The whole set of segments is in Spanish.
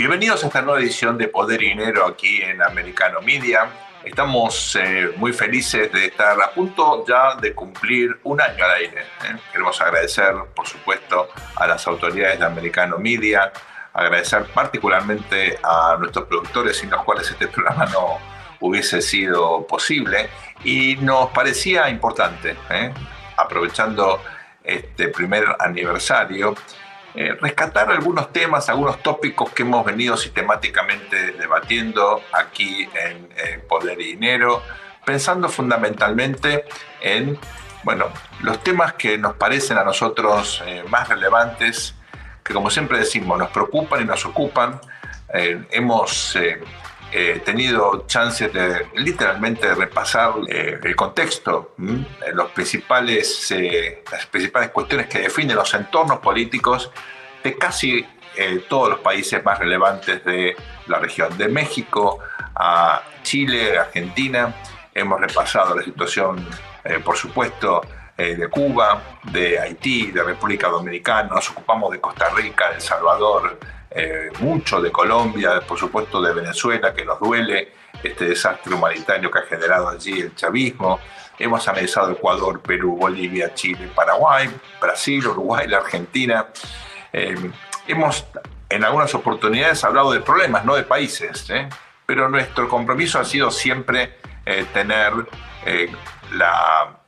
Bienvenidos a esta nueva edición de Poder y Dinero aquí en Americano Media. Estamos eh, muy felices de estar a punto ya de cumplir un año al aire. ¿eh? Queremos agradecer, por supuesto, a las autoridades de Americano Media, agradecer particularmente a nuestros productores sin los cuales este programa no hubiese sido posible y nos parecía importante, ¿eh? aprovechando este primer aniversario, eh, rescatar algunos temas, algunos tópicos que hemos venido sistemáticamente debatiendo aquí en, Poder y Dinero, pensando fundamentalmente en bueno, los temas que nos parecen a nosotros eh, más relevantes, que como siempre decimos, nos preocupan y nos ocupan. Eh, hemos He tenido chances de literalmente repasar eh, el contexto, los principales, eh, las principales cuestiones que definen los entornos políticos de casi eh, todos los países más relevantes de la región, de México a Chile, Argentina. Hemos repasado la situación, por supuesto, de Cuba, de Haití, de República Dominicana, nos ocupamos de Costa Rica, El Salvador, eh, mucho de Colombia, por supuesto de Venezuela, que nos duele este desastre humanitario que ha generado allí el chavismo. Hemos analizado Ecuador, Perú, Bolivia, Chile, Paraguay, Brasil, Uruguay, la Argentina. Eh, hemos en algunas oportunidades hablado de problemas, no de países, ¿eh? pero nuestro compromiso ha sido siempre tener la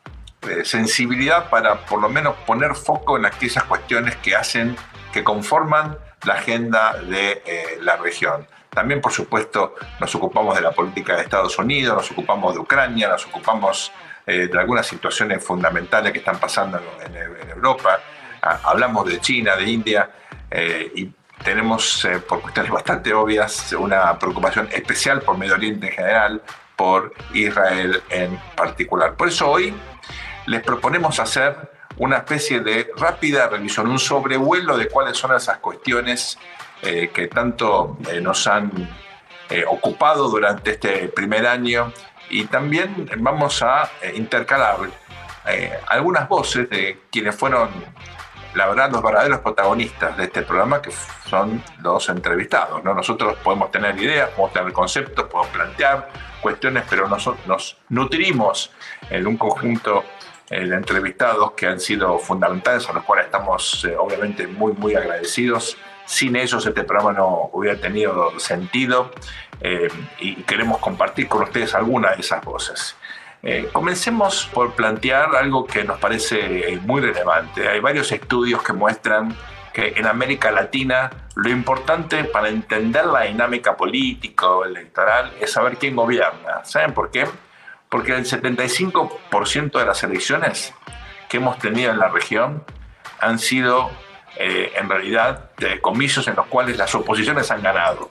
sensibilidad para por lo menos poner foco en aquellas cuestiones que hacen, que conforman la agenda de eh, la región. También, por supuesto, nos ocupamos de la política de Estados Unidos, nos ocupamos de Ucrania, nos ocupamos eh, de algunas situaciones fundamentales que están pasando en, Europa. Ah, hablamos de China, de India, eh, y tenemos, por cuestiones bastante obvias, una preocupación especial por Medio Oriente en general, por Israel en particular. Por eso hoy les proponemos hacer una especie de rápida revisión, un sobrevuelo de cuáles son esas cuestiones eh, que tanto eh, nos han eh, ocupado durante este primer año y también vamos a intercalar algunas voces de quienes fueron, la verdad, los verdaderos protagonistas de este programa, que son los entrevistados. ¿no? Nosotros podemos tener ideas, podemos tener conceptos, podemos plantear cuestiones, pero nosotros nos nutrimos en un conjunto eh, de entrevistados que han sido fundamentales, a los cuales estamos eh, obviamente muy, muy agradecidos. Sin ellos este programa no hubiera tenido sentido eh, y queremos compartir con ustedes algunas de esas voces. comencemos por plantear algo que nos parece muy relevante. Hay varios estudios que muestran que en América Latina lo importante para entender la dinámica política o electoral es saber quién gobierna. ¿Saben por qué? Porque el 75% de las elecciones que hemos tenido en la región han sido eh, en realidad de comicios en los cuales las oposiciones han ganado.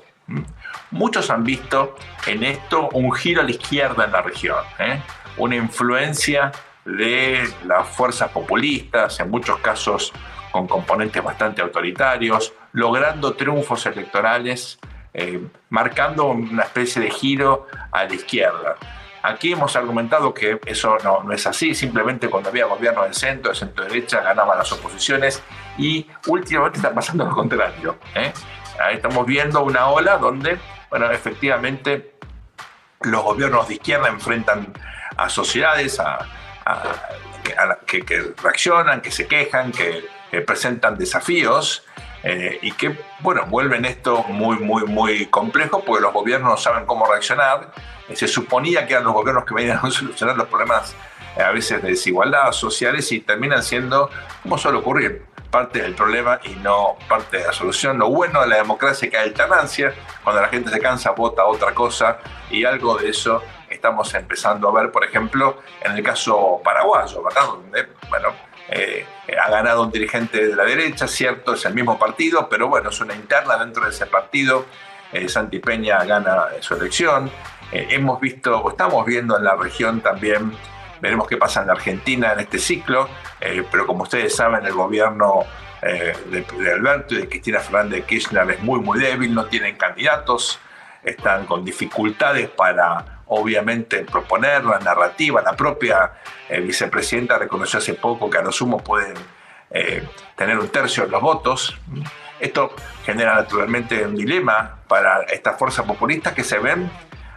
Muchos han visto en esto un giro a la izquierda en la región, ¿eh? una influencia de las fuerzas populistas, en muchos casos con componentes bastante autoritarios, logrando triunfos electorales, eh, marcando una especie de giro a la izquierda. Aquí hemos argumentado que eso no, no es así, simplemente cuando había gobierno del centro, de centro-derecha, ganaban las oposiciones y últimamente está pasando lo contrario. ¿eh? Estamos viendo una ola donde, bueno, efectivamente los gobiernos de izquierda enfrentan a sociedades a, que, reaccionan, que se quejan, que, presentan desafíos eh, y que, bueno, vuelven esto muy, muy, muy complejo porque los gobiernos no saben cómo reaccionar se suponía que eran los gobiernos que venían a solucionar los problemas eh, a veces de desigualdad sociales y terminan siendo, como suele ocurrir, parte del problema y no parte de la solución. Lo bueno de la democracia es que hay alternancia, cuando la gente se cansa vota otra cosa y algo de eso estamos empezando a ver, por ejemplo, en el caso paraguayo, ¿verdad? Donde, bueno, eh, ha ganado un dirigente de la derecha, cierto, es el mismo partido, pero bueno, es una interna dentro de ese partido. Eh, Santi Peña gana su elección. Eh, hemos visto, o estamos viendo en la región también, veremos qué pasa en la Argentina en este ciclo, eh, pero como ustedes saben, el gobierno eh, de, Alberto y de Cristina Fernández de Kirchner es muy, muy débil, no tienen candidatos, están con dificultades para, obviamente, proponer la narrativa. La propia vicepresidenta reconoció hace poco que a lo sumo pueden tener un tercio de los votos. Esto genera naturalmente un dilema para estas fuerzas populistas que se ven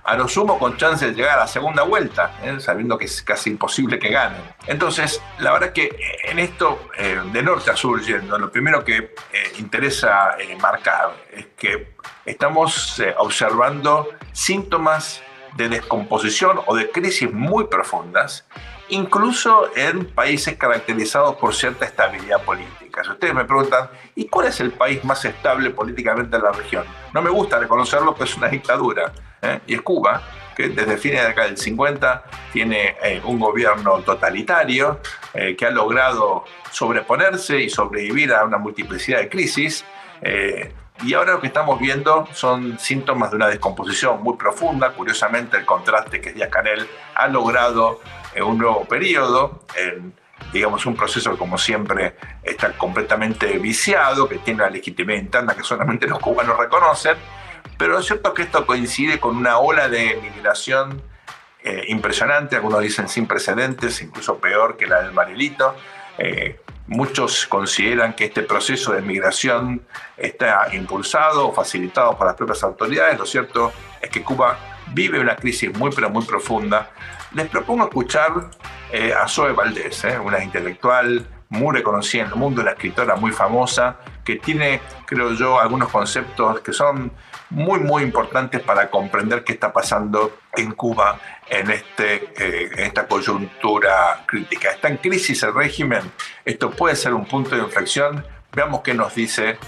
a lo sumo con chance de llegar a la segunda vuelta, ¿eh? sabiendo que es casi imposible que ganen. Entonces, la verdad que en esto, eh, de norte a sur yendo, lo primero que eh, interesa marcar es que estamos observando síntomas de descomposición o de crisis muy profundas, incluso en países caracterizados por cierta estabilidad política. Si ustedes me preguntan, ¿y cuál es el país más estable políticamente en la región? No me gusta reconocerlo, pero es una dictadura. ¿eh? y es Cuba, que desde fines de acá del 50 tiene eh, un gobierno totalitario eh, que ha logrado sobreponerse y sobrevivir a una multiplicidad de crisis. Y ahora lo que estamos viendo son síntomas de una descomposición muy profunda. Curiosamente, el contraste que Díaz Canel ha logrado en un nuevo periodo, en, digamos, un proceso que como siempre está completamente viciado, que tiene una legitimidad interna que solamente los cubanos reconocen, pero es cierto que esto coincide con una ola de migración eh, impresionante, algunos dicen sin precedentes, incluso peor que la del Marilito. Eh, muchos consideran que este proceso de migración está impulsado o facilitado por las propias autoridades. Lo cierto es que Cuba vive una crisis muy, pero muy profunda. Les propongo escuchar eh, a Zoe Valdés, una intelectual muy reconocida en el mundo, una escritora muy famosa, que tiene, creo yo, algunos conceptos que son muy, muy importantes para comprender qué está pasando en Cuba en, este, eh, en esta coyuntura crítica. Está en crisis el régimen, esto puede ser un punto de inflexión. Veamos qué nos dice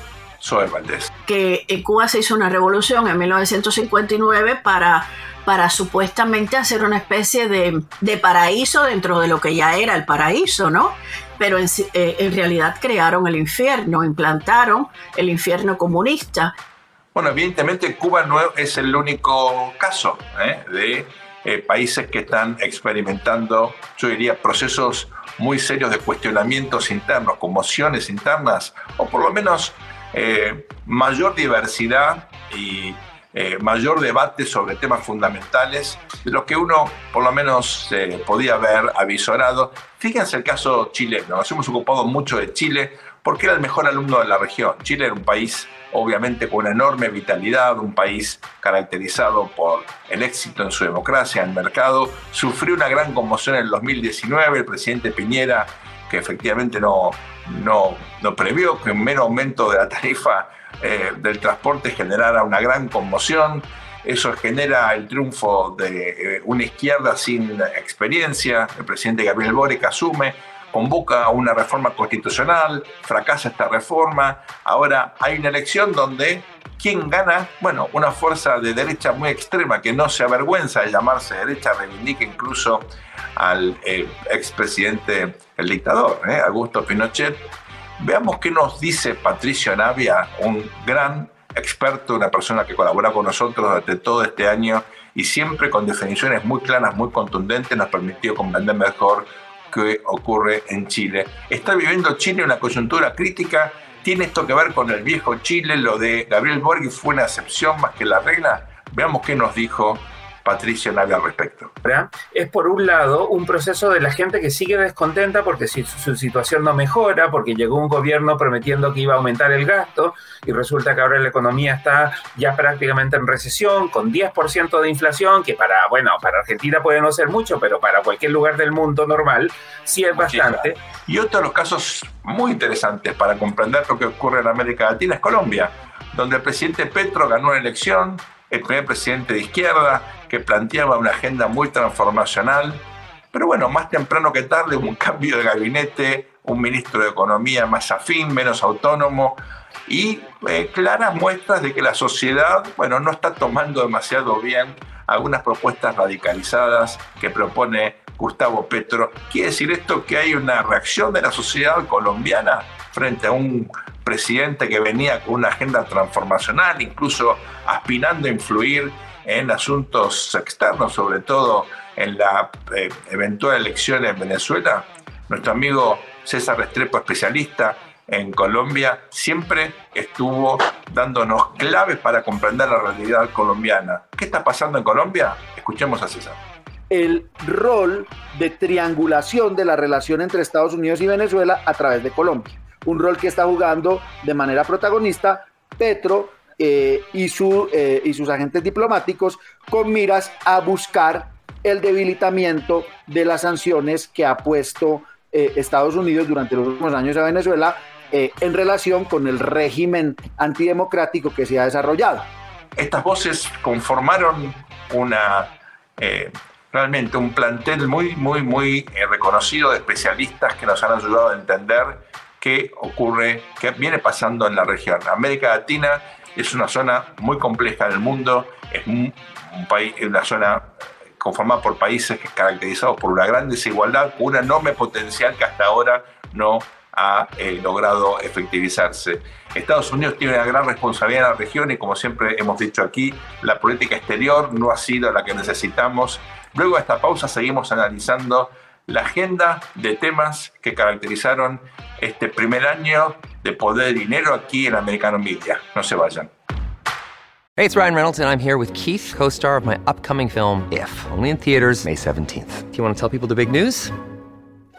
Zoe Valdés. Que en Cuba se hizo una revolución en 1959 para para supuestamente hacer una especie de, de, paraíso dentro de lo que ya era el paraíso, ¿no? Pero en, eh, en realidad crearon el infierno, implantaron el infierno comunista bueno, evidentemente Cuba no es el único caso ¿eh? de eh, países que están experimentando, yo diría, procesos muy serios de cuestionamientos internos, conmociones internas, o por lo menos eh, mayor diversidad y mayor debate sobre temas fundamentales de lo que uno por lo menos podía haber avisorado. Fíjense el caso chileno, nos hemos ocupado mucho de Chile porque era el mejor alumno de la región. Chile era un país obviamente con una enorme vitalidad, un país caracterizado por el éxito en su democracia, el mercado, sufrió una gran conmoción en el 2019, el presidente Piñera, que efectivamente no, no, no previó que un mero aumento de la tarifa eh, del transporte generara una gran conmoción, eso genera el triunfo de eh, una izquierda sin experiencia, el presidente Gabriel Boric asume, convoca una reforma constitucional, fracasa esta reforma, ahora hay una elección donde ¿quién gana? Bueno, una fuerza de derecha muy extrema que no se avergüenza de llamarse derecha, reivindica incluso al eh, expresidente, el dictador, eh, Augusto Pinochet. Veamos qué nos dice Patricio Navia, un gran experto, una persona que colabora con nosotros durante todo este año y siempre con definiciones muy claras, muy contundentes, nos permitió comprender mejor que ocurre en Chile. Está viviendo Chile una coyuntura crítica. ¿Tiene esto que ver con el viejo Chile? Lo de Gabriel Borghi fue una excepción más que la regla. Veamos qué nos dijo Patricia Navia al respecto. Es por un lado un proceso de la gente que sigue descontenta porque si su situación no mejora, porque llegó un gobierno prometiendo que iba a aumentar el gasto y resulta que ahora la economía está ya prácticamente en recesión con 10% de inflación, que para, bueno, para Argentina puede no ser mucho, pero para cualquier lugar del mundo normal sí es bastante. Y otro de los casos muy interesantes para comprender lo que ocurre en América Latina es Colombia, donde el presidente Petro ganó una elección el primer presidente de izquierda que planteaba una agenda muy transformacional. Pero bueno, más temprano que tarde hubo un cambio de gabinete, un ministro de Economía más afín, menos autónomo y eh, claras muestras de que la sociedad, bueno, no está tomando demasiado bien algunas propuestas radicalizadas que propone Gustavo Petro. ¿Quiere decir esto que hay una reacción de la sociedad colombiana frente a un presidente que venía con una agenda transformacional, incluso aspirando a influir en asuntos externos, sobre todo en la eh, eventual elección en Venezuela. Nuestro amigo César Restrepo, especialista en Colombia, siempre estuvo dándonos claves para comprender la realidad colombiana. ¿Qué está pasando en Colombia? Escuchemos a César. El rol de triangulación de la relación entre Estados Unidos y Venezuela a través de Colombia un rol que está jugando de manera protagonista Petro eh, y, su, eh, y sus agentes diplomáticos con miras a buscar el debilitamiento de las sanciones que ha puesto eh, Estados Unidos durante los últimos años a Venezuela en relación con el régimen antidemocrático que se ha desarrollado. Estas voces conformaron una realmente un plantel muy, muy, muy reconocido de especialistas que nos han ayudado a entender qué ocurre, qué viene pasando en la región. América Latina es una zona muy compleja del mundo, es un, país, una zona conformada por países que caracterizados por una gran desigualdad, un enorme potencial que hasta ahora no ha eh, logrado efectivizarse. Estados Unidos tiene una gran responsabilidad en la región y como siempre hemos dicho aquí, la política exterior no ha sido la que necesitamos. Luego de esta pausa seguimos analizando la agenda de temas que caracterizaron este primer año de Poder Dinero aquí en Americano Media. No se vayan. Hey, it's Ryan Reynolds and I'm here with Keith, co-star of my upcoming film If, only in theaters May 17th. Do you want to tell people the big news?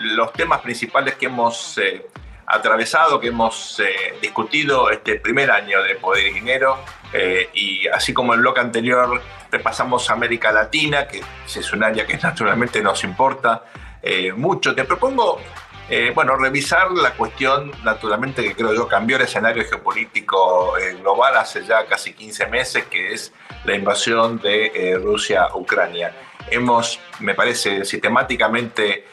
los temas principales que hemos... Eh, atravesado, que hemos eh, discutido este primer año de Poder y Dinero. Eh, y así como el bloque anterior repasamos América Latina, que es un área que naturalmente nos importa mucho, te propongo bueno, revisar la cuestión, naturalmente, que creo yo cambió el escenario geopolítico global hace ya casi 15 meses, que es la invasión de Rusia a Ucrania. Hemos, me parece, sistemáticamente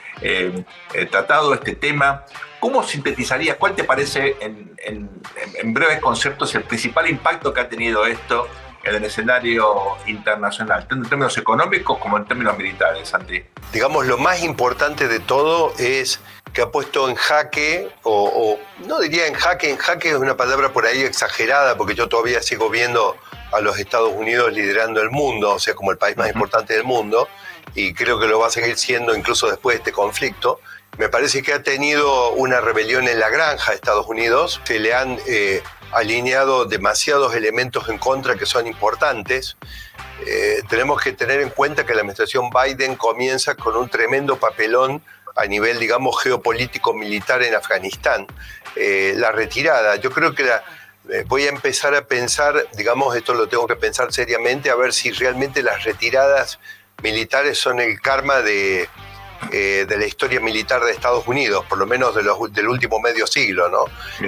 tratado este tema ¿Cómo sintetizarías, cuál te parece en, breves conceptos el principal impacto que ha tenido esto en el escenario internacional, tanto en términos económicos como en términos militares, Santi? Digamos, lo más importante de todo es que ha puesto en jaque, o, no diría en jaque, en jaque es una palabra por ahí exagerada, porque yo todavía sigo viendo a los Estados Unidos liderando el mundo, o sea, como el país más importante del mundo, y creo que lo va a seguir siendo incluso después de este conflicto me parece que ha tenido una rebelión en la granja de Estados Unidos. Se le han eh, alineado demasiados elementos en contra que son importantes. Eh, tenemos que tener en cuenta que la administración Biden comienza con un tremendo papelón a nivel, digamos, geopolítico militar en Afganistán. Eh, la retirada, yo creo que voy a empezar a pensar, digamos, esto lo tengo que pensar seriamente, a ver si realmente las retiradas militares son el karma de, eh, de la historia militar de Estados Unidos, por lo menos de los, del último medio siglo, ¿no?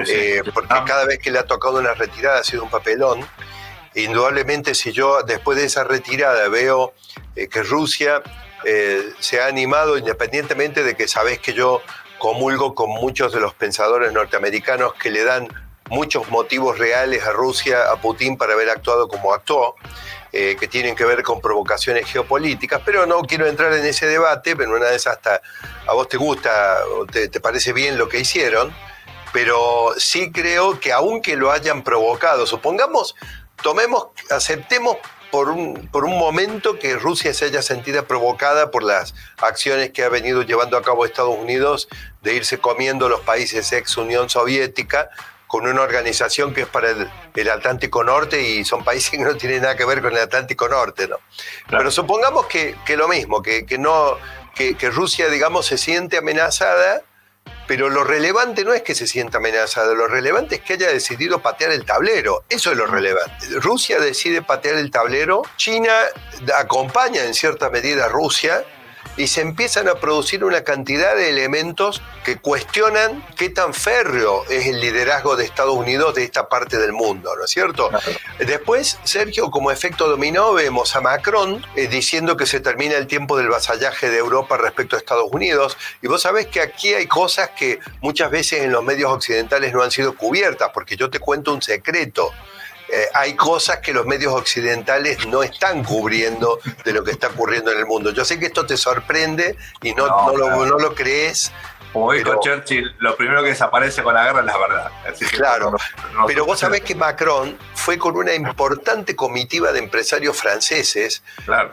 Eh, porque ah. cada vez que le ha tocado una retirada ha sido un papelón. Indudablemente, si yo después de esa retirada veo eh, que Rusia se ha animado, independientemente de que sabes que yo comulgo con muchos de los pensadores norteamericanos que le dan muchos motivos reales a Rusia, a Putin para haber actuado como actuó, eh, que tienen que ver con provocaciones geopolíticas, pero no quiero entrar en ese debate, pero una vez hasta a vos te gusta o te, parece bien lo que hicieron, pero sí creo que aunque lo hayan provocado, supongamos, tomemos, aceptemos por un, por un momento que Rusia se haya sentido provocada por las acciones que ha venido llevando a cabo Estados Unidos de irse comiendo los países ex Unión Soviética con una organización que es para el, Atlántico Norte y son países que no tienen nada que ver con el Atlántico Norte, ¿no? Pero supongamos que, lo mismo, que, no, que, Rusia, digamos, se siente amenazada, pero lo relevante no es que se sienta amenazada, lo relevante es que haya decidido patear el tablero. Eso es lo relevante. Rusia decide patear el tablero, China acompaña en cierta medida a Rusia, y se empiezan a producir una cantidad de elementos que cuestionan qué tan férreo es el liderazgo de Estados Unidos de esta parte del mundo, ¿no es cierto? Después, Sergio, como efecto dominó, vemos a Macron eh, diciendo que se termina el tiempo del vasallaje de Europa respecto a Estados Unidos, y vos sabés que aquí hay cosas que muchas veces en los medios occidentales no han sido cubiertas, porque yo te cuento un secreto. Eh, hay cosas que los medios occidentales no están cubriendo de lo que está ocurriendo en el mundo. Yo sé que esto te sorprende y no, no, lo, no lo crees, como dijo Churchill, lo primero que desaparece con la guerra es la verdad. claro, pero vos sabés que Macron fue con una importante comitiva de empresarios franceses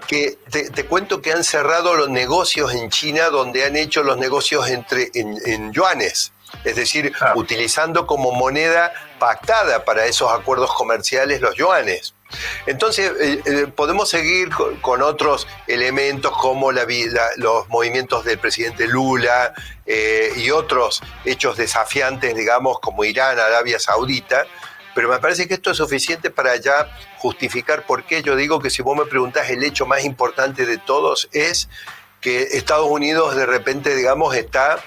que te, cuento que han cerrado los negocios en China donde han hecho los negocios entre, en, yuanes, es decir, utilizando como moneda pactada para esos acuerdos comerciales los yuanes. Entonces, eh, eh, podemos seguir con, otros elementos como la, los movimientos del presidente Lula eh, y otros hechos desafiantes, digamos, como Irán, Arabia Saudita, pero me parece que esto es suficiente para ya justificar por qué yo digo que si vos me preguntás el hecho más importante de todos es que Estados Unidos de repente, digamos, está,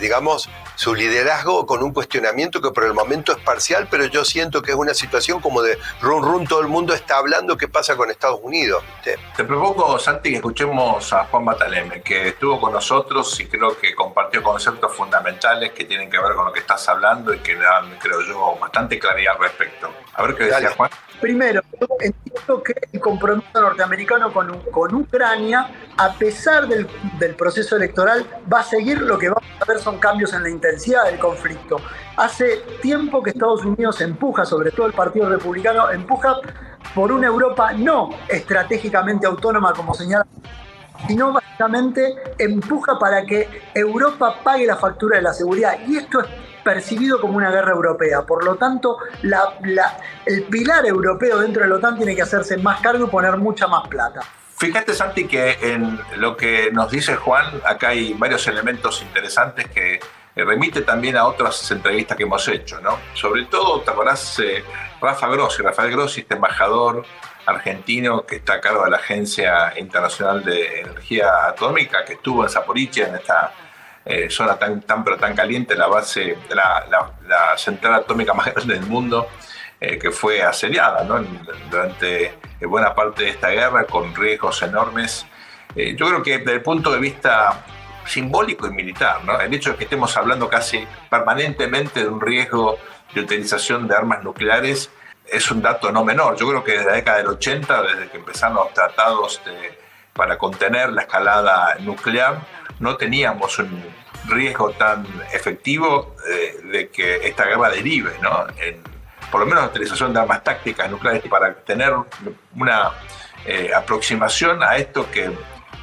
digamos, su liderazgo con un cuestionamiento que por el momento es parcial, pero yo siento que es una situación como de run run, todo el mundo está hablando qué pasa con Estados Unidos. Te propongo, Santi, que escuchemos a Juan Bataleme, que estuvo con nosotros y creo que compartió conceptos fundamentales que tienen que ver con lo que estás hablando y que dan, creo yo, bastante claridad al respecto. A ver qué decía Juan. Primero, entiendo que el compromiso norteamericano con, con Ucrania, a pesar del, del, proceso electoral, va a seguir. Lo que vamos a ver son cambios en la del conflicto. Hace tiempo que Estados Unidos empuja, sobre todo el Partido Republicano, empuja por una Europa no estratégicamente autónoma, como señala sino básicamente empuja para que Europa pague la factura de la seguridad. Y esto es percibido como una guerra europea. Por lo tanto, el pilar europeo dentro de la OTAN tiene que hacerse más cargo y poner mucha más plata. Fíjate, Santi, que en lo que nos dice Juan, acá hay varios elementos interesantes que remite también a otras entrevistas que hemos hecho, ¿no? Sobre todo, te acordás, eh, Rafa Grossi, Rafael Grossi, este embajador argentino que está a cargo de la Agencia Internacional de Energía Atómica, que estuvo en Zaporizhia, en esta eh, zona tan, pero tan caliente, la base, la, central atómica más grande del mundo, eh, que fue asediada durante buena parte de esta guerra con riesgos enormes. Eh, yo creo que desde el punto de vista simbólico y militar, el hecho de que estemos hablando casi permanentemente de un riesgo de utilización de armas nucleares es un dato no menor. Yo creo que desde la década del 80, desde que empezaron los tratados para contener la escalada nuclear, no teníamos un riesgo tan efectivo eh, de que esta guerra derive, ¿no? En, por lo menos la utilización de armas tácticas nucleares para tener una eh, aproximación a esto que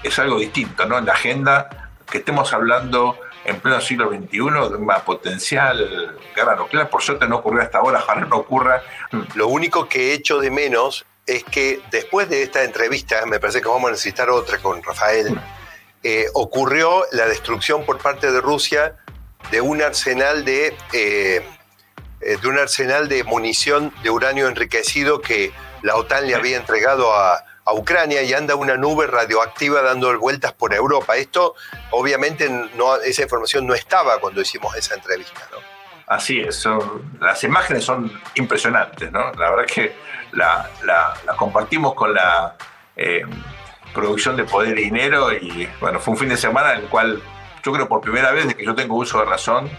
es algo distinto, ¿no? En la agenda que estemos hablando en pleno siglo XXI de una potencial guerra nuclear. Por suerte no ocurrió hasta ahora, ojalá no ocurra. Lo único que he hecho de menos es que después de esta entrevista, me parece que vamos a necesitar otra con Rafael, eh, ocurrió la destrucción por parte de Rusia de un arsenal de, eh, eh, de un arsenal de munición de uranio enriquecido que la OTAN le había entregado a, a Ucrania y anda una nube radioactiva dando vueltas por Europa. Esto, obviamente, esa información no estaba cuando hicimos esa entrevista, ¿no? Así es, las imágenes son impresionantes, ¿no? La verdad que la, compartimos con la eh, producción de Poder y Dinero y, bueno, fue un fin de semana en el cual yo creo por primera vez de que yo tengo uso de razón,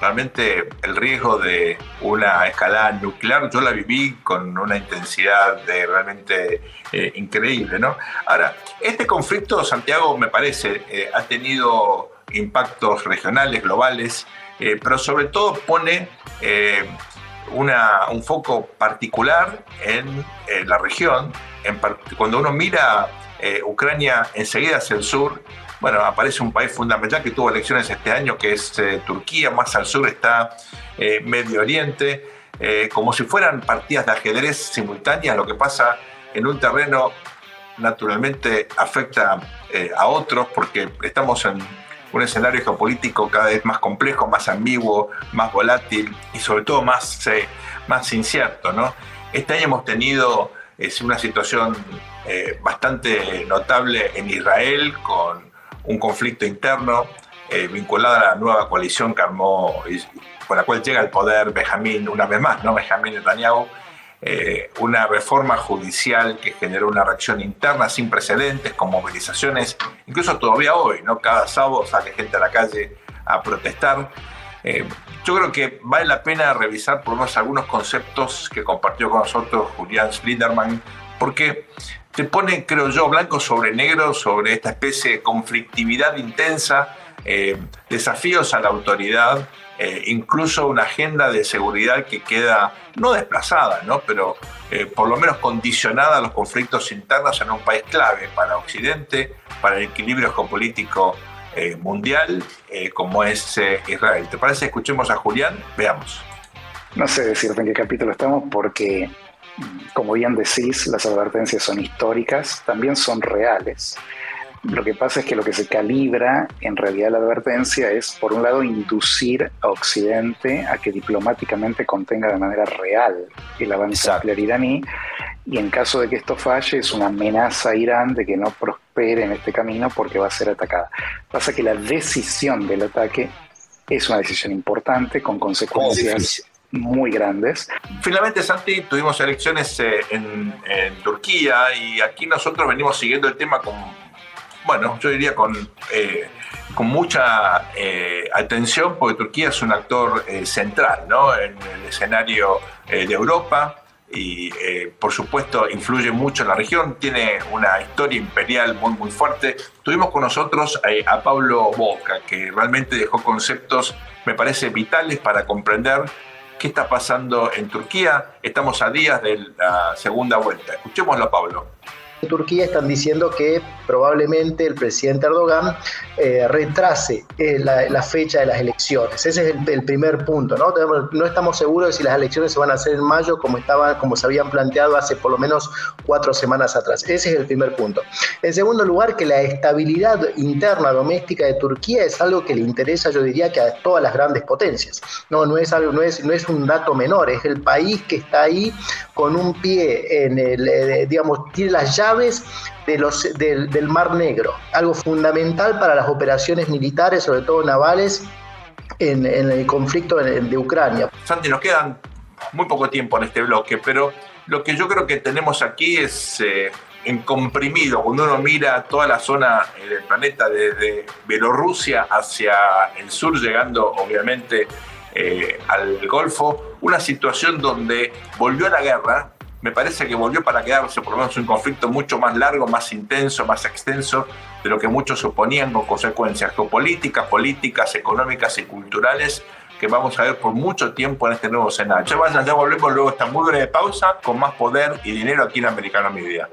realmente el riesgo de una escalada nuclear, yo la viví con una intensidad de realmente eh, increíble, ¿no? Ahora, este conflicto, Santiago, me parece, eh, ha tenido impactos regionales, globales, eh, pero sobre todo pone una, un foco particular en la región. Cuando uno mira Ucrania enseguida hacia el sur, bueno, aparece un país fundamental que tuvo elecciones este año, que es eh, Turquía, más al sur está eh, Medio Oriente, eh, como si fueran partidas de ajedrez simultáneas, lo que pasa en un terreno naturalmente afecta a otros porque estamos en un escenario geopolítico cada vez más complejo, más ambiguo, más volátil y sobre todo más, más incierto. ¿no? Este año hemos tenido una situación bastante notable en Israel con un conflicto interno eh, vinculado a la nueva coalición que armó, con la cual llega al poder Benjamín, una vez más, ¿no? Benjamín Netanyahu, eh, una reforma judicial que generó una reacción interna sin precedentes, con movilizaciones, incluso todavía hoy, ¿no? Cada sábado sale gente a la calle a protestar. Eh, yo creo que vale la pena revisar por lo menos algunos conceptos que compartió con nosotros Julián Slinderman, porque te pone, creo yo, blanco sobre negro sobre esta especie de conflictividad intensa, eh, desafíos a la autoridad, eh, incluso una agenda de seguridad que queda no desplazada, ¿no? pero eh, por lo menos condicionada a los conflictos internos en un país clave para Occidente, para el equilibrio geopolítico mundial, como es Israel. ¿Te parece? Escuchemos a Julián, veamos. No sé decirte en qué capítulo estamos porque como bien decís, las advertencias son históricas, también son reales. Lo que pasa es que lo que se calibra en realidad la advertencia es, por un lado, inducir a Occidente a que diplomáticamente contenga de manera real el avance nuclear iraní, y en caso de que esto falle, es una amenaza a Irán de que no prospere en este camino porque va a ser atacada. Pasa que la decisión del ataque es una decisión importante con consecuencias muy grandes. Finalmente, Santi, tuvimos elecciones eh, en, Turquía y aquí nosotros venimos siguiendo el tema con, bueno, yo diría con, eh, con mucha eh, atención porque Turquía es un actor central ¿no? en el escenario de Europa y por supuesto influye mucho en la región, tiene una historia imperial muy muy fuerte. Tuvimos con nosotros a Pablo Boca, que realmente dejó conceptos, me parece, vitales para comprender qué está pasando en Turquía. Estamos a días de la segunda vuelta. Escuchémoslo, Pablo. Turquía están diciendo que probablemente el presidente Erdogan eh, retrase eh, la, fecha de las elecciones. Ese es el, primer punto. ¿no? no estamos seguros de si las elecciones se van a hacer en mayo como, estaba, como se habían planteado hace por lo menos cuatro semanas atrás. Ese es el primer punto. En segundo lugar, que la estabilidad interna doméstica de Turquía es algo que le interesa, yo diría, que a todas las grandes potencias. No, no, es, algo, no, es, no es un dato menor, es el país que está ahí con un pie en el, eh, digamos, tiene las llaves de los, del, Mar Negro, algo fundamental para las operaciones militares, sobre todo navales, en, el conflicto de, Ucrania. Santi, nos quedan muy poco tiempo en este bloque, pero lo que yo creo que tenemos aquí es eh, en comprimido, cuando uno mira toda la zona del planeta desde Bielorrusia hacia el sur, llegando obviamente eh, al Golfo, una situación donde volvió la guerra, me parece que volvió para quedarse, por lo menos un conflicto mucho más largo, más intenso, más extenso de lo que muchos suponían, con consecuencias geopolíticas, políticas, económicas y culturales que vamos a ver por mucho tiempo en este nuevo escenario. Ya vayan, ya volvemos luego esta muy breve pausa con más poder y dinero aquí en Americano Media.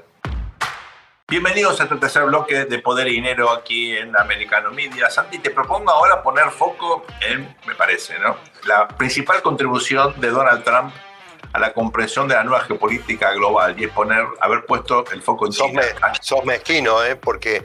Bienvenidos a este tercer bloque de Poder y Dinero aquí en Americano Media. Santi, te propongo ahora poner foco en, me parece, ¿no? La principal contribución de Donald Trump a la comprensión de la nueva geopolítica global y es poner, haber puesto el foco en China. sos mezquino, ¿eh? porque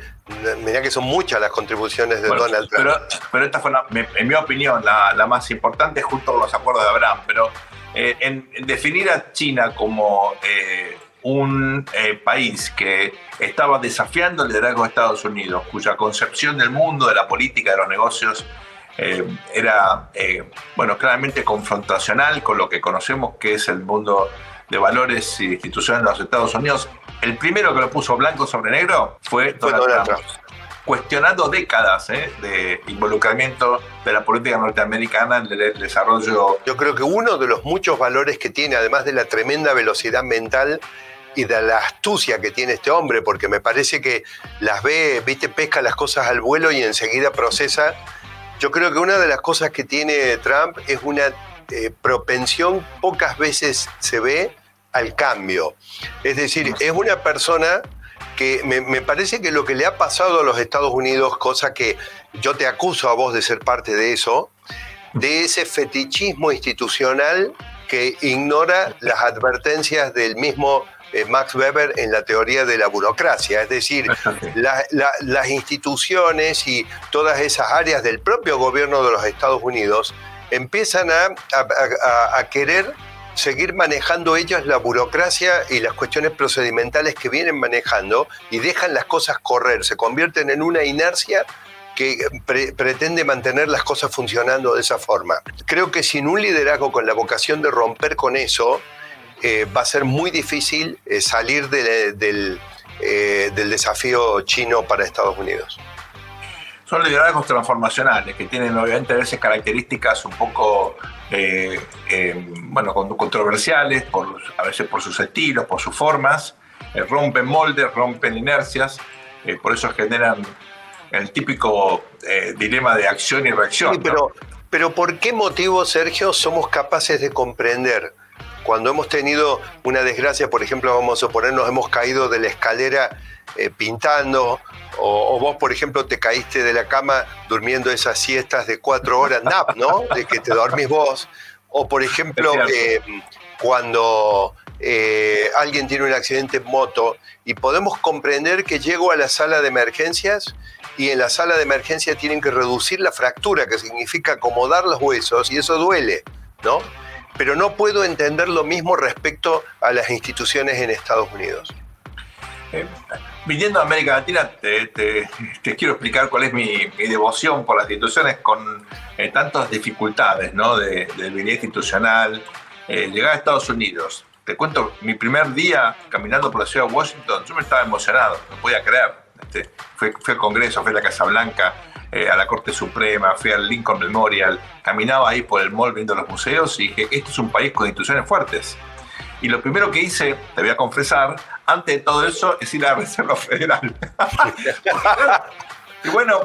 mirá que son muchas las contribuciones de Donald Trump. Pero, pero esta fue, en mi opinión, la, la, más importante junto con los acuerdos de Abraham. Pero eh, en, definir a China como eh, un eh, país que estaba desafiando el liderazgo de Estados Unidos, cuya concepción del mundo, de la política, de los negocios, eh, era, eh, bueno, claramente confrontacional con lo que conocemos que es el mundo de valores y instituciones de los Estados Unidos. El primero que lo puso blanco sobre negro fue, Donald, Trump, cuestionando décadas eh, de involucramiento de la política norteamericana en el desarrollo. Yo creo que uno de los muchos valores que tiene, además de la tremenda velocidad mental, y de la astucia que tiene este hombre, porque me parece que las ve, viste, pesca las cosas al vuelo y enseguida procesa yo creo que una de las cosas que tiene Trump es una eh, propensión, pocas veces se ve, al cambio. Es decir, es una persona que me, parece que lo que le ha pasado a los Estados Unidos, cosa que yo te acuso a vos de ser parte de eso, de ese fetichismo institucional que ignora las advertencias del mismo eh, Max Weber en la teoría de la burocracia, es decir, las instituciones y todas esas áreas del propio gobierno de los Estados Unidos empiezan a, querer seguir manejando ellas la burocracia y las cuestiones procedimentales que vienen manejando y dejan las cosas correr, se convierten en una inercia que pretende mantener las cosas funcionando de esa forma. Creo que sin un liderazgo con la vocación de romper con eso, eh, va a ser muy difícil eh, salir del, eh, del desafío chino para Estados Unidos. son liderazgos transformacionales que tienen obviamente a veces características un poco bueno, controversiales, por, a veces por sus estilos, por sus formas, rompen moldes, rompen inercias, por eso generan el típico dilema de acción y reacción. pero, pero ¿por qué motivo, Sergio, somos capaces de comprender? Cuando hemos tenido una desgracia, por ejemplo, vamos a suponer, nos hemos caído de la escalera pintando, o, vos, por ejemplo, te caíste de la cama durmiendo esas siestas de cuatro horas, nap, ¿no? De que te dormís vos. O, por ejemplo, eh, cuando eh, alguien tiene un accidente en moto y podemos comprender que llego a la sala de emergencias y en la sala de emergencia tienen que reducir la fractura, que significa acomodar los huesos, y eso duele, ¿no? Pero no puedo entender lo mismo respecto a las instituciones en Estados Unidos. Eh, viniendo a América Latina, te, quiero explicar cuál es mi, devoción por las instituciones con eh, tantas dificultades ¿no? de, de institucional. Eh, llegar a Estados Unidos, te cuento, mi primer día caminando por la ciudad de Washington, yo me estaba emocionado, no podía creer. Este, fui, al Congreso, fui a la Casa Blanca, a la Corte Suprema, fui al Lincoln Memorial, caminaba ahí por el mall viendo los museos y dije, este es un país con instituciones fuertes. Y lo primero que hice, te voy a confesar, antes de todo eso, es ir a la Reserva Federal. y bueno,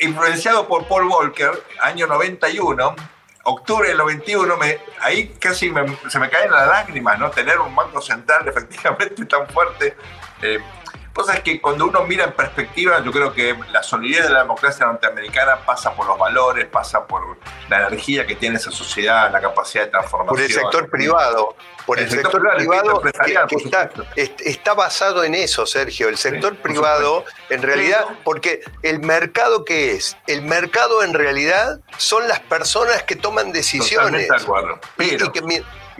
influenciado por Paul Walker, año 91, octubre del 91, me, ahí casi se me caen las lágrimas, ¿no? Tener un banco central efectivamente tan fuerte. Eh, pues es que cuando uno mira en perspectiva, yo creo que la solidez de la democracia norteamericana pasa por los valores, pasa por la energía que tiene esa sociedad, la capacidad de transformación. Por el sector privado, por el, sector, privado que, está, basado en eso, Sergio. El sector privado, en realidad, porque el mercado que es, el mercado en realidad son las personas que toman decisiones. De acuerdo. Pero,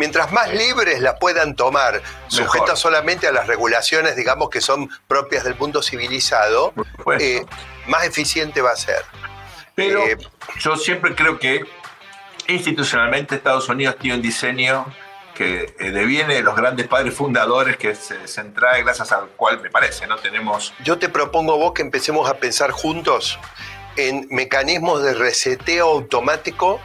mientras más libres la puedan tomar, sujetas solamente a las regulaciones, digamos, que son propias del mundo civilizado, eh, más eficiente va a ser. Pero eh, yo siempre creo que institucionalmente Estados Unidos tiene un diseño que eh, deviene de los grandes padres fundadores que se centra gracias al cual me parece, ¿no? Tenemos... Yo te propongo vos que empecemos a pensar juntos en mecanismos de reseteo automático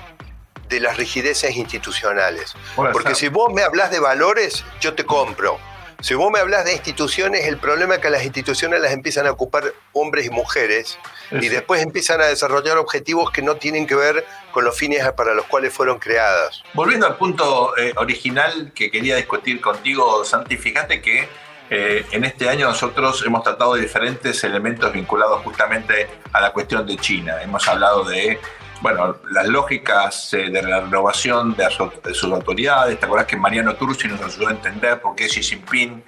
de las rigideces institucionales. Porque si vos me hablas de valores, yo te compro. Si vos me hablas de instituciones, el problema es que las instituciones las empiezan a ocupar hombres y mujeres y después empiezan a desarrollar objetivos que no tienen que ver con los fines para los cuales fueron creadas. Volviendo al punto eh, original que quería discutir contigo, Santi, fíjate que eh, en este año nosotros hemos tratado de diferentes elementos vinculados justamente a la cuestión de China. Hemos hablado de bueno, las lógicas eh, de la renovación de, sus autoridades. ¿Te acuerdas que Mariano Turci nos ayudó a entender por qué Xi Jinping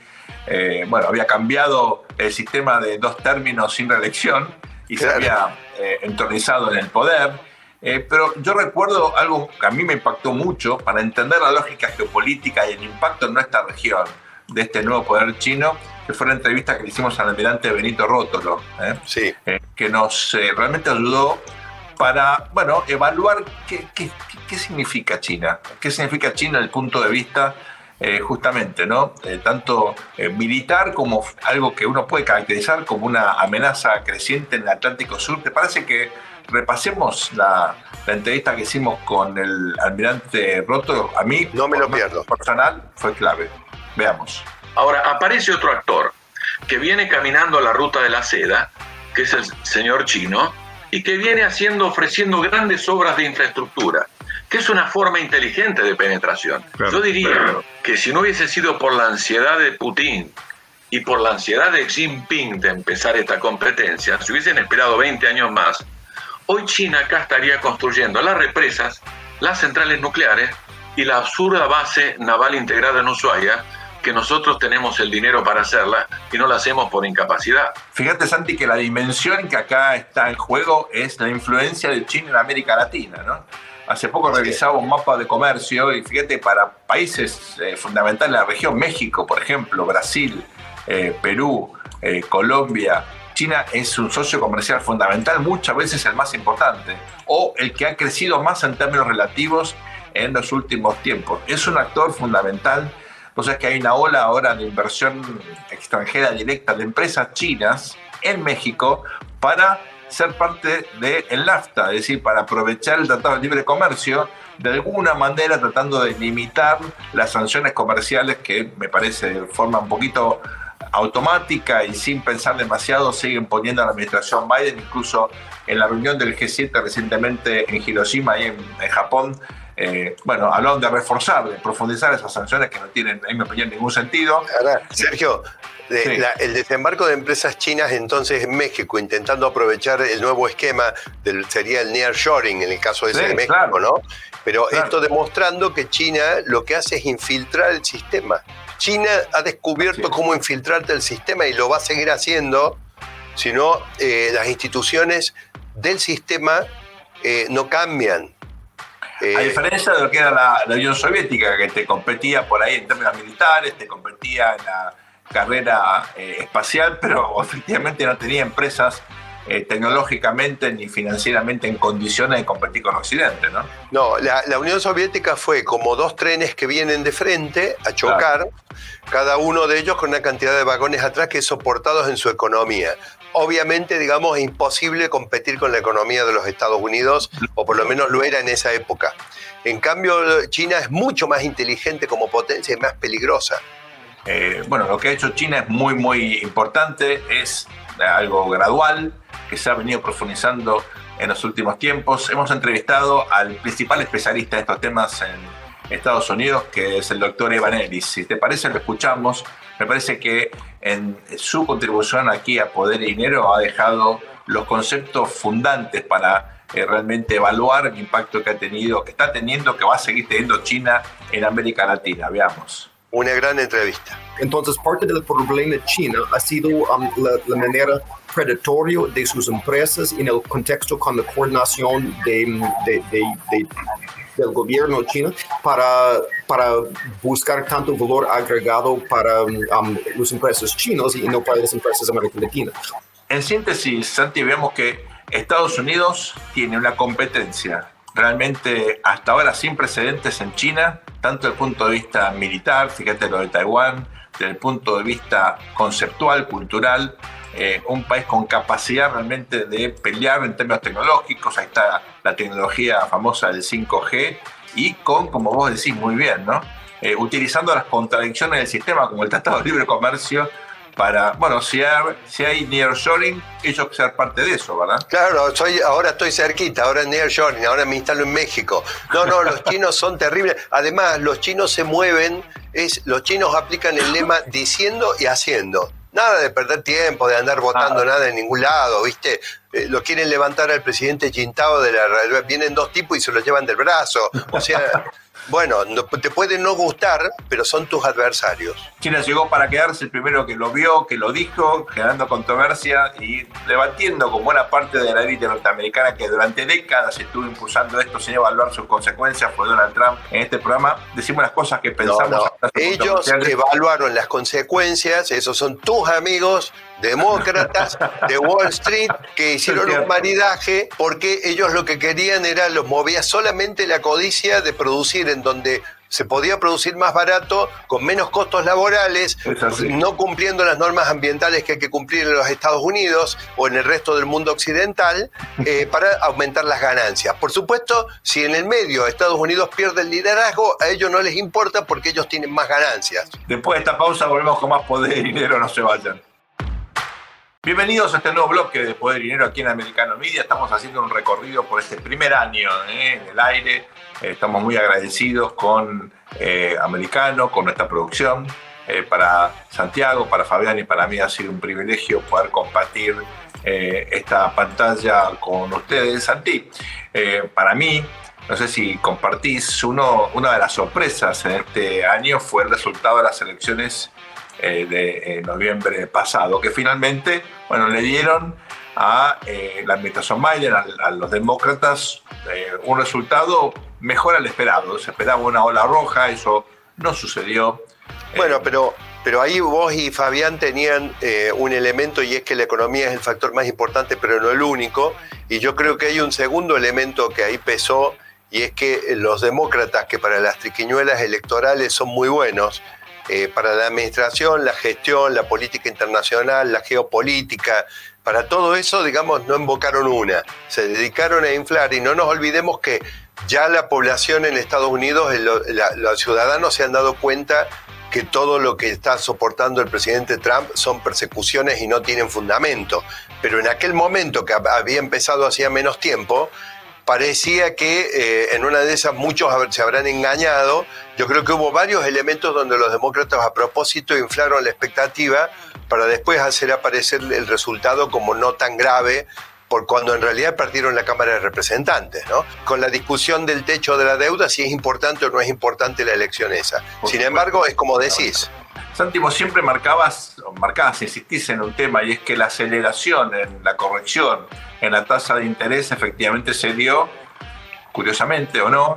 eh, bueno, había cambiado el sistema de dos términos sin reelección y se había eh, entronizado en el poder? pero yo recuerdo algo que a mí me impactó mucho para entender la lógica geopolítica y el impacto en nuestra región de este nuevo poder chino, que fue la entrevista que le hicimos al almirante Benito Rótolo, sí. que nos realmente ayudó para, bueno, evaluar qué, qué, significa China, qué significa China desde el punto de vista eh, justamente, ¿no? Eh, tanto eh, militar como algo que uno puede caracterizar como una amenaza creciente en el Atlántico Sur. ¿Te parece que repasemos la, la entrevista que hicimos con el almirante Roto? A mí, no me lo pierdo. Personal, fue clave. Veamos. Ahora, aparece otro actor que viene caminando la ruta de la seda, que es el señor chino, y que viene haciendo, ofreciendo grandes obras de infraestructura, que es una forma inteligente de penetración. Yo diría que si no hubiese sido por la ansiedad de Putin y por la ansiedad de Xi Jinping de empezar esta competencia, si hubiesen esperado 20 años más, hoy China acá estaría construyendo las represas, las centrales nucleares y la absurda base naval integrada en Ushuaia, que nosotros tenemos el dinero para hacerla y no la hacemos por incapacidad. Fíjate, Santi, que la dimensión que acá está en juego es la influencia de China en América Latina, ¿no? Hace poco revisaba un mapa de comercio y fíjate, para países eh, fundamentales de la región, México, por ejemplo, Brasil, eh, Perú, eh, Colombia, China es un socio comercial fundamental, muchas veces el más importante, o el que ha crecido más en términos relativos en los últimos tiempos. Es un actor fundamental o sea que hay una ola ahora de inversión extranjera directa de empresas chinas en México para ser parte del NAFTA, es decir, para aprovechar el Tratado de Libre Comercio, de alguna manera tratando de limitar las sanciones comerciales que me parece de forma un poquito automática y sin pensar demasiado siguen poniendo a la administración Biden, incluso en la reunión del G7 recientemente en Hiroshima y en, Japón, eh, bueno, hablaron de reforzar, de profundizar esas sanciones que no tienen, en mi opinión, ningún sentido. Sergio, el desembarco de empresas chinas entonces en México, intentando aprovechar el nuevo esquema del sería el nearshoring en el caso de, de México, ¿no? Pero esto demostrando que China lo que hace es infiltrar el sistema. China ha descubierto cómo infiltrarte el sistema y lo va a seguir haciendo si no eh, las instituciones del sistema eh, no cambian. A eh, diferencia de lo que era la, la, Unión Soviética, que te competía por ahí en términos militares, te competía en la carrera espacial, pero efectivamente no tenía empresas eh, tecnológicamente ni financieramente en condiciones de competir con Occidente, ¿no? No, la, Unión Soviética fue como dos trenes que vienen de frente a chocar, cada uno de ellos con una cantidad de vagones atrás que soportados en su economía. Obviamente, digamos, es imposible competir con la economía de los Estados Unidos, o por lo menos lo era en esa época. En cambio, China es mucho más inteligente como potencia y más peligrosa. Eh, bueno, lo que ha hecho China es muy, muy importante, es algo gradual, que se ha venido profundizando en los últimos tiempos. Hemos entrevistado al principal especialista de estos temas en Estados Unidos, que es el doctor Evan Ellis. Si te parece, lo escuchamos. Me parece que en su contribución aquí a Poder y Dinero ha dejado los conceptos fundantes para eh, realmente evaluar el impacto que ha tenido, que está teniendo, que va a seguir teniendo China en América Latina. Veamos. Una gran entrevista. Entonces, parte del problema de China ha sido um, la manera predatorio de sus empresas en el contexto con la coordinación de, del gobierno chino para, para buscar tanto valor agregado para um, las empresas chinas y no para las empresas americanas. En síntesis, Santi, vemos que Estados Unidos tiene una competencia realmente hasta ahora sin precedentes en China, tanto desde el punto de vista militar, fíjate lo de Taiwán, desde el punto de vista conceptual, cultural, eh, un país con capacidad realmente de pelear en términos tecnológicos, ahí está la tecnología famosa del 5G, y con, como vos decís muy bien, ¿no? Eh, utilizando las contradicciones del sistema, como el Tratado de Libre Comercio, para, bueno, si hay, si hay nearshoring, ellos ser parte de eso, ¿verdad? Claro, soy, ahora estoy cerquita, ahora nearshoring, ahora me instalo en México. No, no, los chinos son terribles. Además, los chinos se mueven, es, los chinos aplican el lema diciendo y haciendo. Nada de perder tiempo, de andar votando nada en ningún lado, ¿viste? Eh, lo quieren levantar al presidente Jintao de la vienen dos tipos y se lo llevan del brazo. O sea, bueno, te pueden no gustar, pero son tus adversarios. China llegó para quedarse el primero que lo vio, que lo dijo, generando controversia y debatiendo con buena parte de la élite norteamericana que durante décadas estuvo impulsando esto sin evaluar sus consecuencias, fue Donald Trump. En este programa decimos las cosas que pensamos. Ellos evaluaron las consecuencias, esos son tus amigos demócratas de Wall Street que hicieron un maridaje porque ellos lo que querían era, los movía solamente la codicia de producir en donde se podía producir más barato, con menos costos laborales, no cumpliendo las normas ambientales que hay que cumplir en los Estados Unidos o en el resto del mundo occidental, eh, para aumentar las ganancias. Por supuesto, si en el medio Estados Unidos pierde el liderazgo, a ellos no les importa porque ellos tienen más ganancias. Después de esta pausa volvemos con más poder y dinero, no se vayan. Bienvenidos a este nuevo bloque de Poder y Dinero aquí en Americano Media. Estamos haciendo un recorrido por este primer año ¿eh? en el aire. Eh, estamos muy agradecidos con eh, Americano, con nuestra producción. para Santiago, para Fabián y para mí ha sido un privilegio poder compartir esta pantalla con ustedes. Santi, para mí, no sé si compartís, una de las sorpresas en este año fue el resultado de las elecciones eh, de eh, noviembre pasado, que finalmente bueno, le dieron a eh, la administración Biden, a, los demócratas, un resultado mejor al esperado. Se esperaba una ola roja, eso no sucedió. Bueno, pero, pero ahí vos y Fabián tenían un elemento y es que la economía es el factor más importante, pero no el único. Y yo creo que hay un segundo elemento que ahí pesó y es que los demócratas, que para las triquiñuelas electorales son muy buenos, eh, para la administración, la gestión, la política internacional, la geopolítica, para todo eso, digamos, no invocaron una, se dedicaron a inflar. Y no nos olvidemos que ya la población en Estados Unidos, los ciudadanos se han dado cuenta que todo lo que está soportando el presidente Trump son persecuciones y no tienen fundamento. Pero en aquel momento que había empezado hacía menos tiempo, parecía que eh, en una de esas muchos se habrán engañado. Yo creo que hubo varios elementos donde los demócratas a propósito inflaron la expectativa para después hacer aparecer el resultado como no tan grave por cuando en realidad perdieron la Cámara de Representantes, ¿no? Con la discusión del techo de la deuda, si es importante o no es importante la elección esa. Sin embargo, es como decís. Santi, vos siempre marcabas, marcabas, insistís en un tema, y es que la aceleración en la corrección en la tasa de interés efectivamente se dio, curiosamente o no,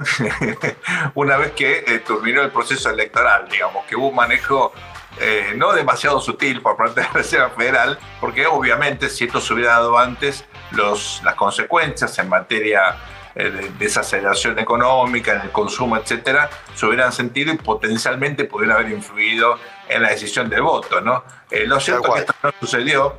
una vez que eh, terminó el proceso electoral, digamos, que hubo un manejo eh, no demasiado sutil por parte de la Reserva Federal, porque obviamente si esto se hubiera dado antes, los, las consecuencias en materia eh, de desaceleración económica, en el consumo, etcétera, se hubieran sentido y potencialmente pudieran haber influido en la decisión del voto. ¿no? lo cierto es que esto no sucedió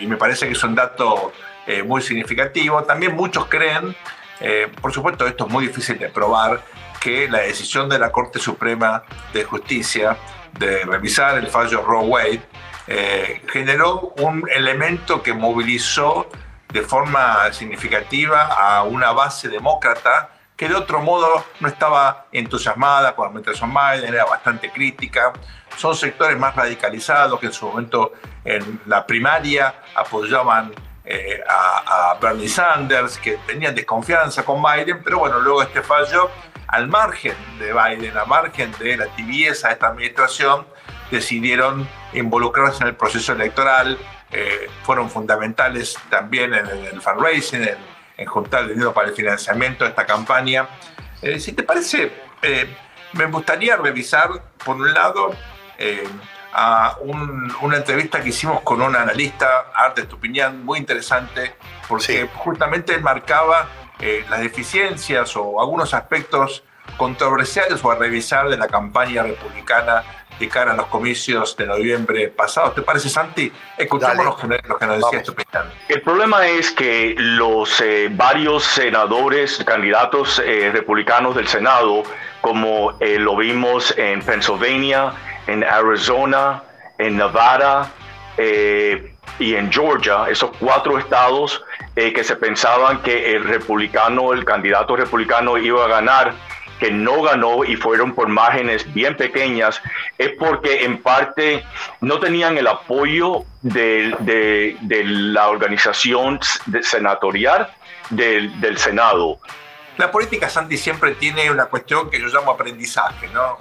y me parece que es un dato eh, muy significativo. También muchos creen, eh, por supuesto esto es muy difícil de probar, que la decisión de la Corte Suprema de Justicia de revisar el fallo Roe Wade eh, generó un elemento que movilizó de forma significativa a una base demócrata que de otro modo no estaba entusiasmada con administración Biden, era bastante crítica. Son sectores más radicalizados que en su momento en la primaria apoyaban eh, a, Bernie Sanders, que tenían desconfianza con Biden, pero bueno, luego este fallo, al margen de Biden, al margen de la tibieza de esta administración, decidieron involucrarse en el proceso electoral, eh, fueron fundamentales también en el, fundraising, en, juntar dinero para el financiamiento de esta campaña. Eh, si te parece, me gustaría revisar, por un lado, a una entrevista que hicimos con un analista, Arte Estupiñán, muy interesante, porque justamente él marcaba eh, las deficiencias o algunos aspectos controversiales o a revisar de la campaña republicana de cara a los comicios de noviembre pasado. ¿Te parece, Santi? Escuchamos lo que, nos decía Estupiñán. El problema es que los eh, varios senadores, candidatos eh, republicanos del Senado, como lo vimos en Pennsylvania, en Arizona, en Nevada eh, y en Georgia, esos cuatro estados eh, que se pensaban que el republicano, el candidato republicano iba a ganar, que no ganó y fueron por márgenes bien pequeñas, es porque en parte no tenían el apoyo de, la organización senatorial del, del Senado. La política, Santi, siempre tiene una cuestión que yo llamo aprendizaje, ¿no?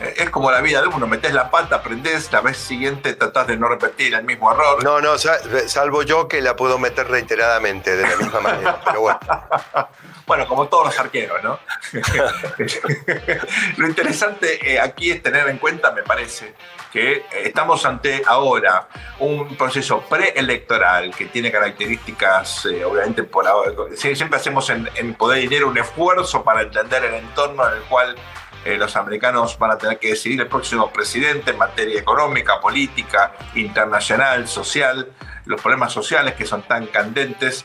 Eh, eh, es como la vida de uno, metes la pata, aprendes, la vez siguiente tratás de no repetir el mismo error. No, no, salvo yo que la puedo meter reiteradamente de la misma manera, pero bueno. bueno, como todos los arqueros, ¿no? Lo interesante eh, aquí es tener en cuenta, me parece, que estamos ante ahora un proceso preelectoral que tiene características, eh, obviamente, por ahora, siempre hacemos en, en Poder Dinero un esfuerzo para entender el entorno en el cual eh, los americanos van a tener que decidir el próximo presidente en materia económica, política, internacional, social, los problemas sociales que son tan candentes.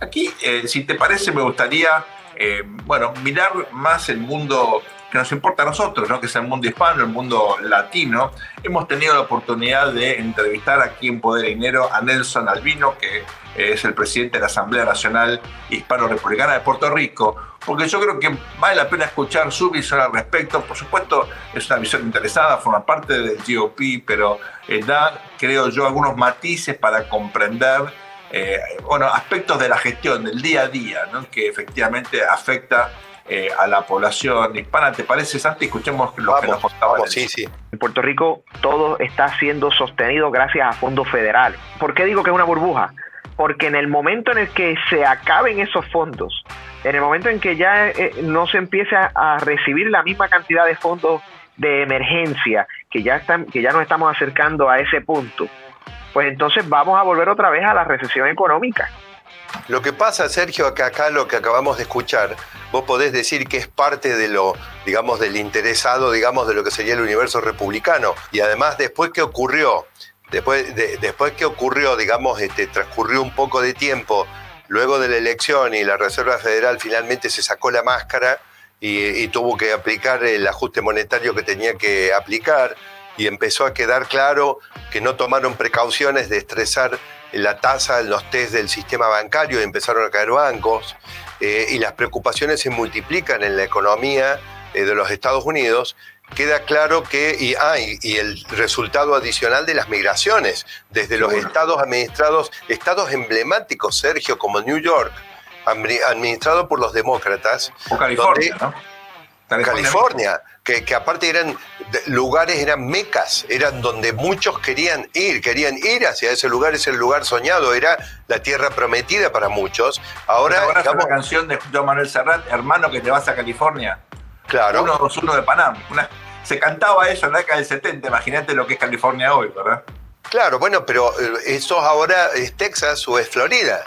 Aquí, eh, si te parece, me gustaría, eh, bueno, mirar más el mundo que nos importa a nosotros, ¿no? que es el mundo hispano, el mundo latino. Hemos tenido la oportunidad de entrevistar aquí en Poder Dinero a Nelson Albino, que es el presidente de la Asamblea Nacional Hispano-Republicana de Puerto Rico, porque yo creo que vale la pena escuchar su visión al respecto. Por supuesto, es una visión interesada, forma parte del GOP, pero eh, da, creo yo, algunos matices para comprender eh, bueno, aspectos de la gestión, del día a día, ¿no? que efectivamente afecta eh, a la población hispana. ¿Te parece, Santi? Escuchemos lo que nos contaba. sí, sí. En Puerto Rico todo está siendo sostenido gracias a fondos federales. ¿Por qué digo que es una burbuja? Porque en el momento en el que se acaben esos fondos, en el momento en que ya eh, no se empiece a, recibir la misma cantidad de fondos de emergencia, que ya, están, que ya nos estamos acercando a ese punto, pues entonces vamos a volver otra vez a la recesión económica. Lo que pasa, Sergio, que acá lo que acabamos de escuchar vos podés decir que es parte de lo, digamos, del interesado, digamos, de lo que sería el universo republicano. Y además, después que ocurrió, después, después que ocurrió, digamos, este, transcurrió un poco de tiempo luego de la elección y la Reserva Federal finalmente se sacó la máscara y, tuvo que aplicar el ajuste monetario que tenía que aplicar y empezó a quedar claro que no tomaron precauciones de estresar la tasa en los test del sistema bancario y empezaron a caer bancos eh, y las preocupaciones se multiplican en la economía eh, de los Estados Unidos, queda claro que, y, ah, y, el resultado adicional de las migraciones, desde los estados administrados, estados emblemáticos, Sergio, como New York, administrado por los demócratas. O California, ¿no? California, que, que, aparte eran lugares, eran mecas, eran donde muchos querían ir, querían ir hacia ese lugar, ese lugar soñado, era la tierra prometida para muchos. Ahora, digamos, la canción de John Manuel Serrat, hermano que te vas a California. Claro. Uno, uno de Panam. se cantaba eso en la década del 70, imagínate lo que es California hoy, ¿verdad? Claro, bueno, pero eh, eso ahora es Texas o es Florida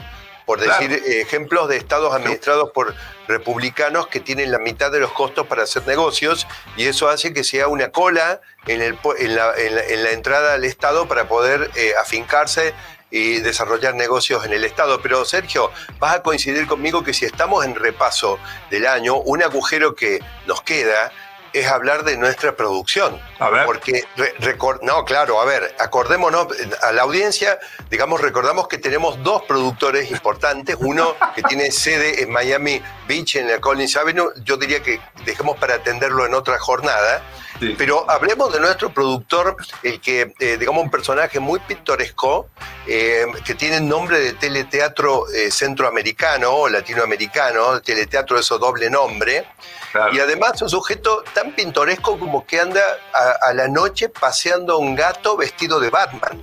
por decir ejemplos de estados administrados por republicanos que tienen la mitad de los costos para hacer negocios y eso hace que sea una cola en, el, en, la, en, la, entrada al estado para poder eh, afincarse y desarrollar negocios en el Estado. Pero Sergio, vas a coincidir conmigo que si estamos en repaso del año, un agujero que nos queda es hablar de nuestra producción. A ver. Porque, no, claro, a ver, acordémonos, a la audiencia, digamos, recordamos que tenemos dos productores importantes, uno que tiene sede en Miami Beach, en la Collins Avenue, yo diría que dejemos para atenderlo en otra jornada, pero hablemos de nuestro productor, el que, eh, digamos, un personaje muy pintoresco, eh, que tiene nombre de teleteatro eh, centroamericano o latinoamericano, teleteatro de eso doble nombre, y además un sujeto tan pintoresco como que anda a, la noche paseando a un gato vestido de Batman.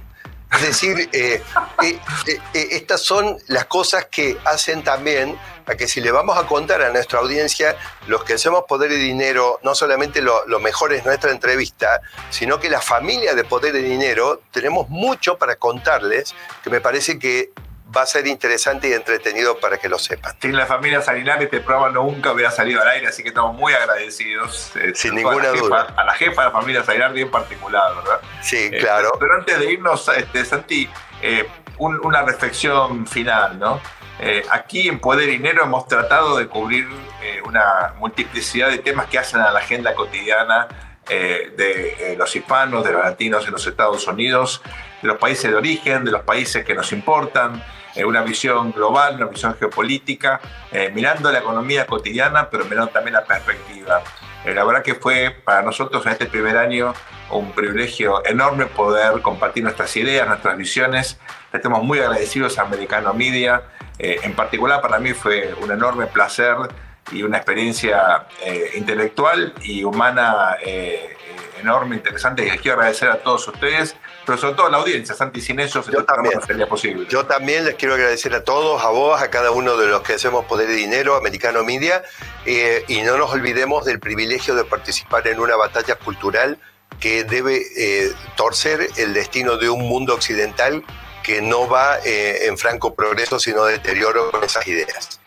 Es decir, estas son las cosas que hacen también a que si le vamos a contar a nuestra audiencia, los que hacemos Poder y Dinero, no solamente lo, mejor es nuestra entrevista, sino que la familia de Poder y Dinero tenemos mucho para contarles, que me parece que va a ser interesante y entretenido para que lo sepan. Sin la familia Salinar este programa nunca hubiera salido al aire, así que estamos muy agradecidos. Eh, Sin ninguna duda. a la jefa de la familia Salinar bien particular, ¿verdad? Sí, eh, claro. Pero antes de irnos, este, Santi, eh, una reflexión final, ¿no? Eh, aquí en Poder y Dinero hemos tratado de cubrir eh, una multiplicidad de temas que hacen a la agenda cotidiana eh, de los hispanos, de los latinos en los Estados Unidos, de los países de origen, de los países que nos importan, una visión global, una visión geopolítica, mirando la economía cotidiana, pero mirando también la perspectiva. la verdad que fue para nosotros en este primer año un privilegio enorme poder compartir nuestras ideas, nuestras visiones. Estamos muy agradecidos a Americano Media eh, en particular para mí fue un enorme placer y una experiencia eh, intelectual y humana eh, enorme, interesante, y les quiero agradecer a todos ustedes, pero sobre todo a la audiencia, Santi, sin ellos yo también, no sería posible. Yo también les quiero agradecer a todos, a vos, a cada uno de los que hacemos Poder y Dinero, Americano Media, y no nos olvidemos del privilegio de participar en una batalla cultural que debe torcer el destino de un mundo occidental que no va eh, en franco progreso, sino deterioro con esas ideas.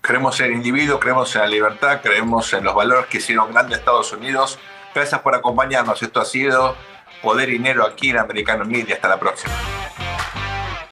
Creemos en el individuo, creemos en la libertad, creemos en los valores que hicieron grande Estados Unidos. Gracias por acompañarnos. Esto ha sido Poder y Dinero aquí en Americano Media. Hasta la próxima.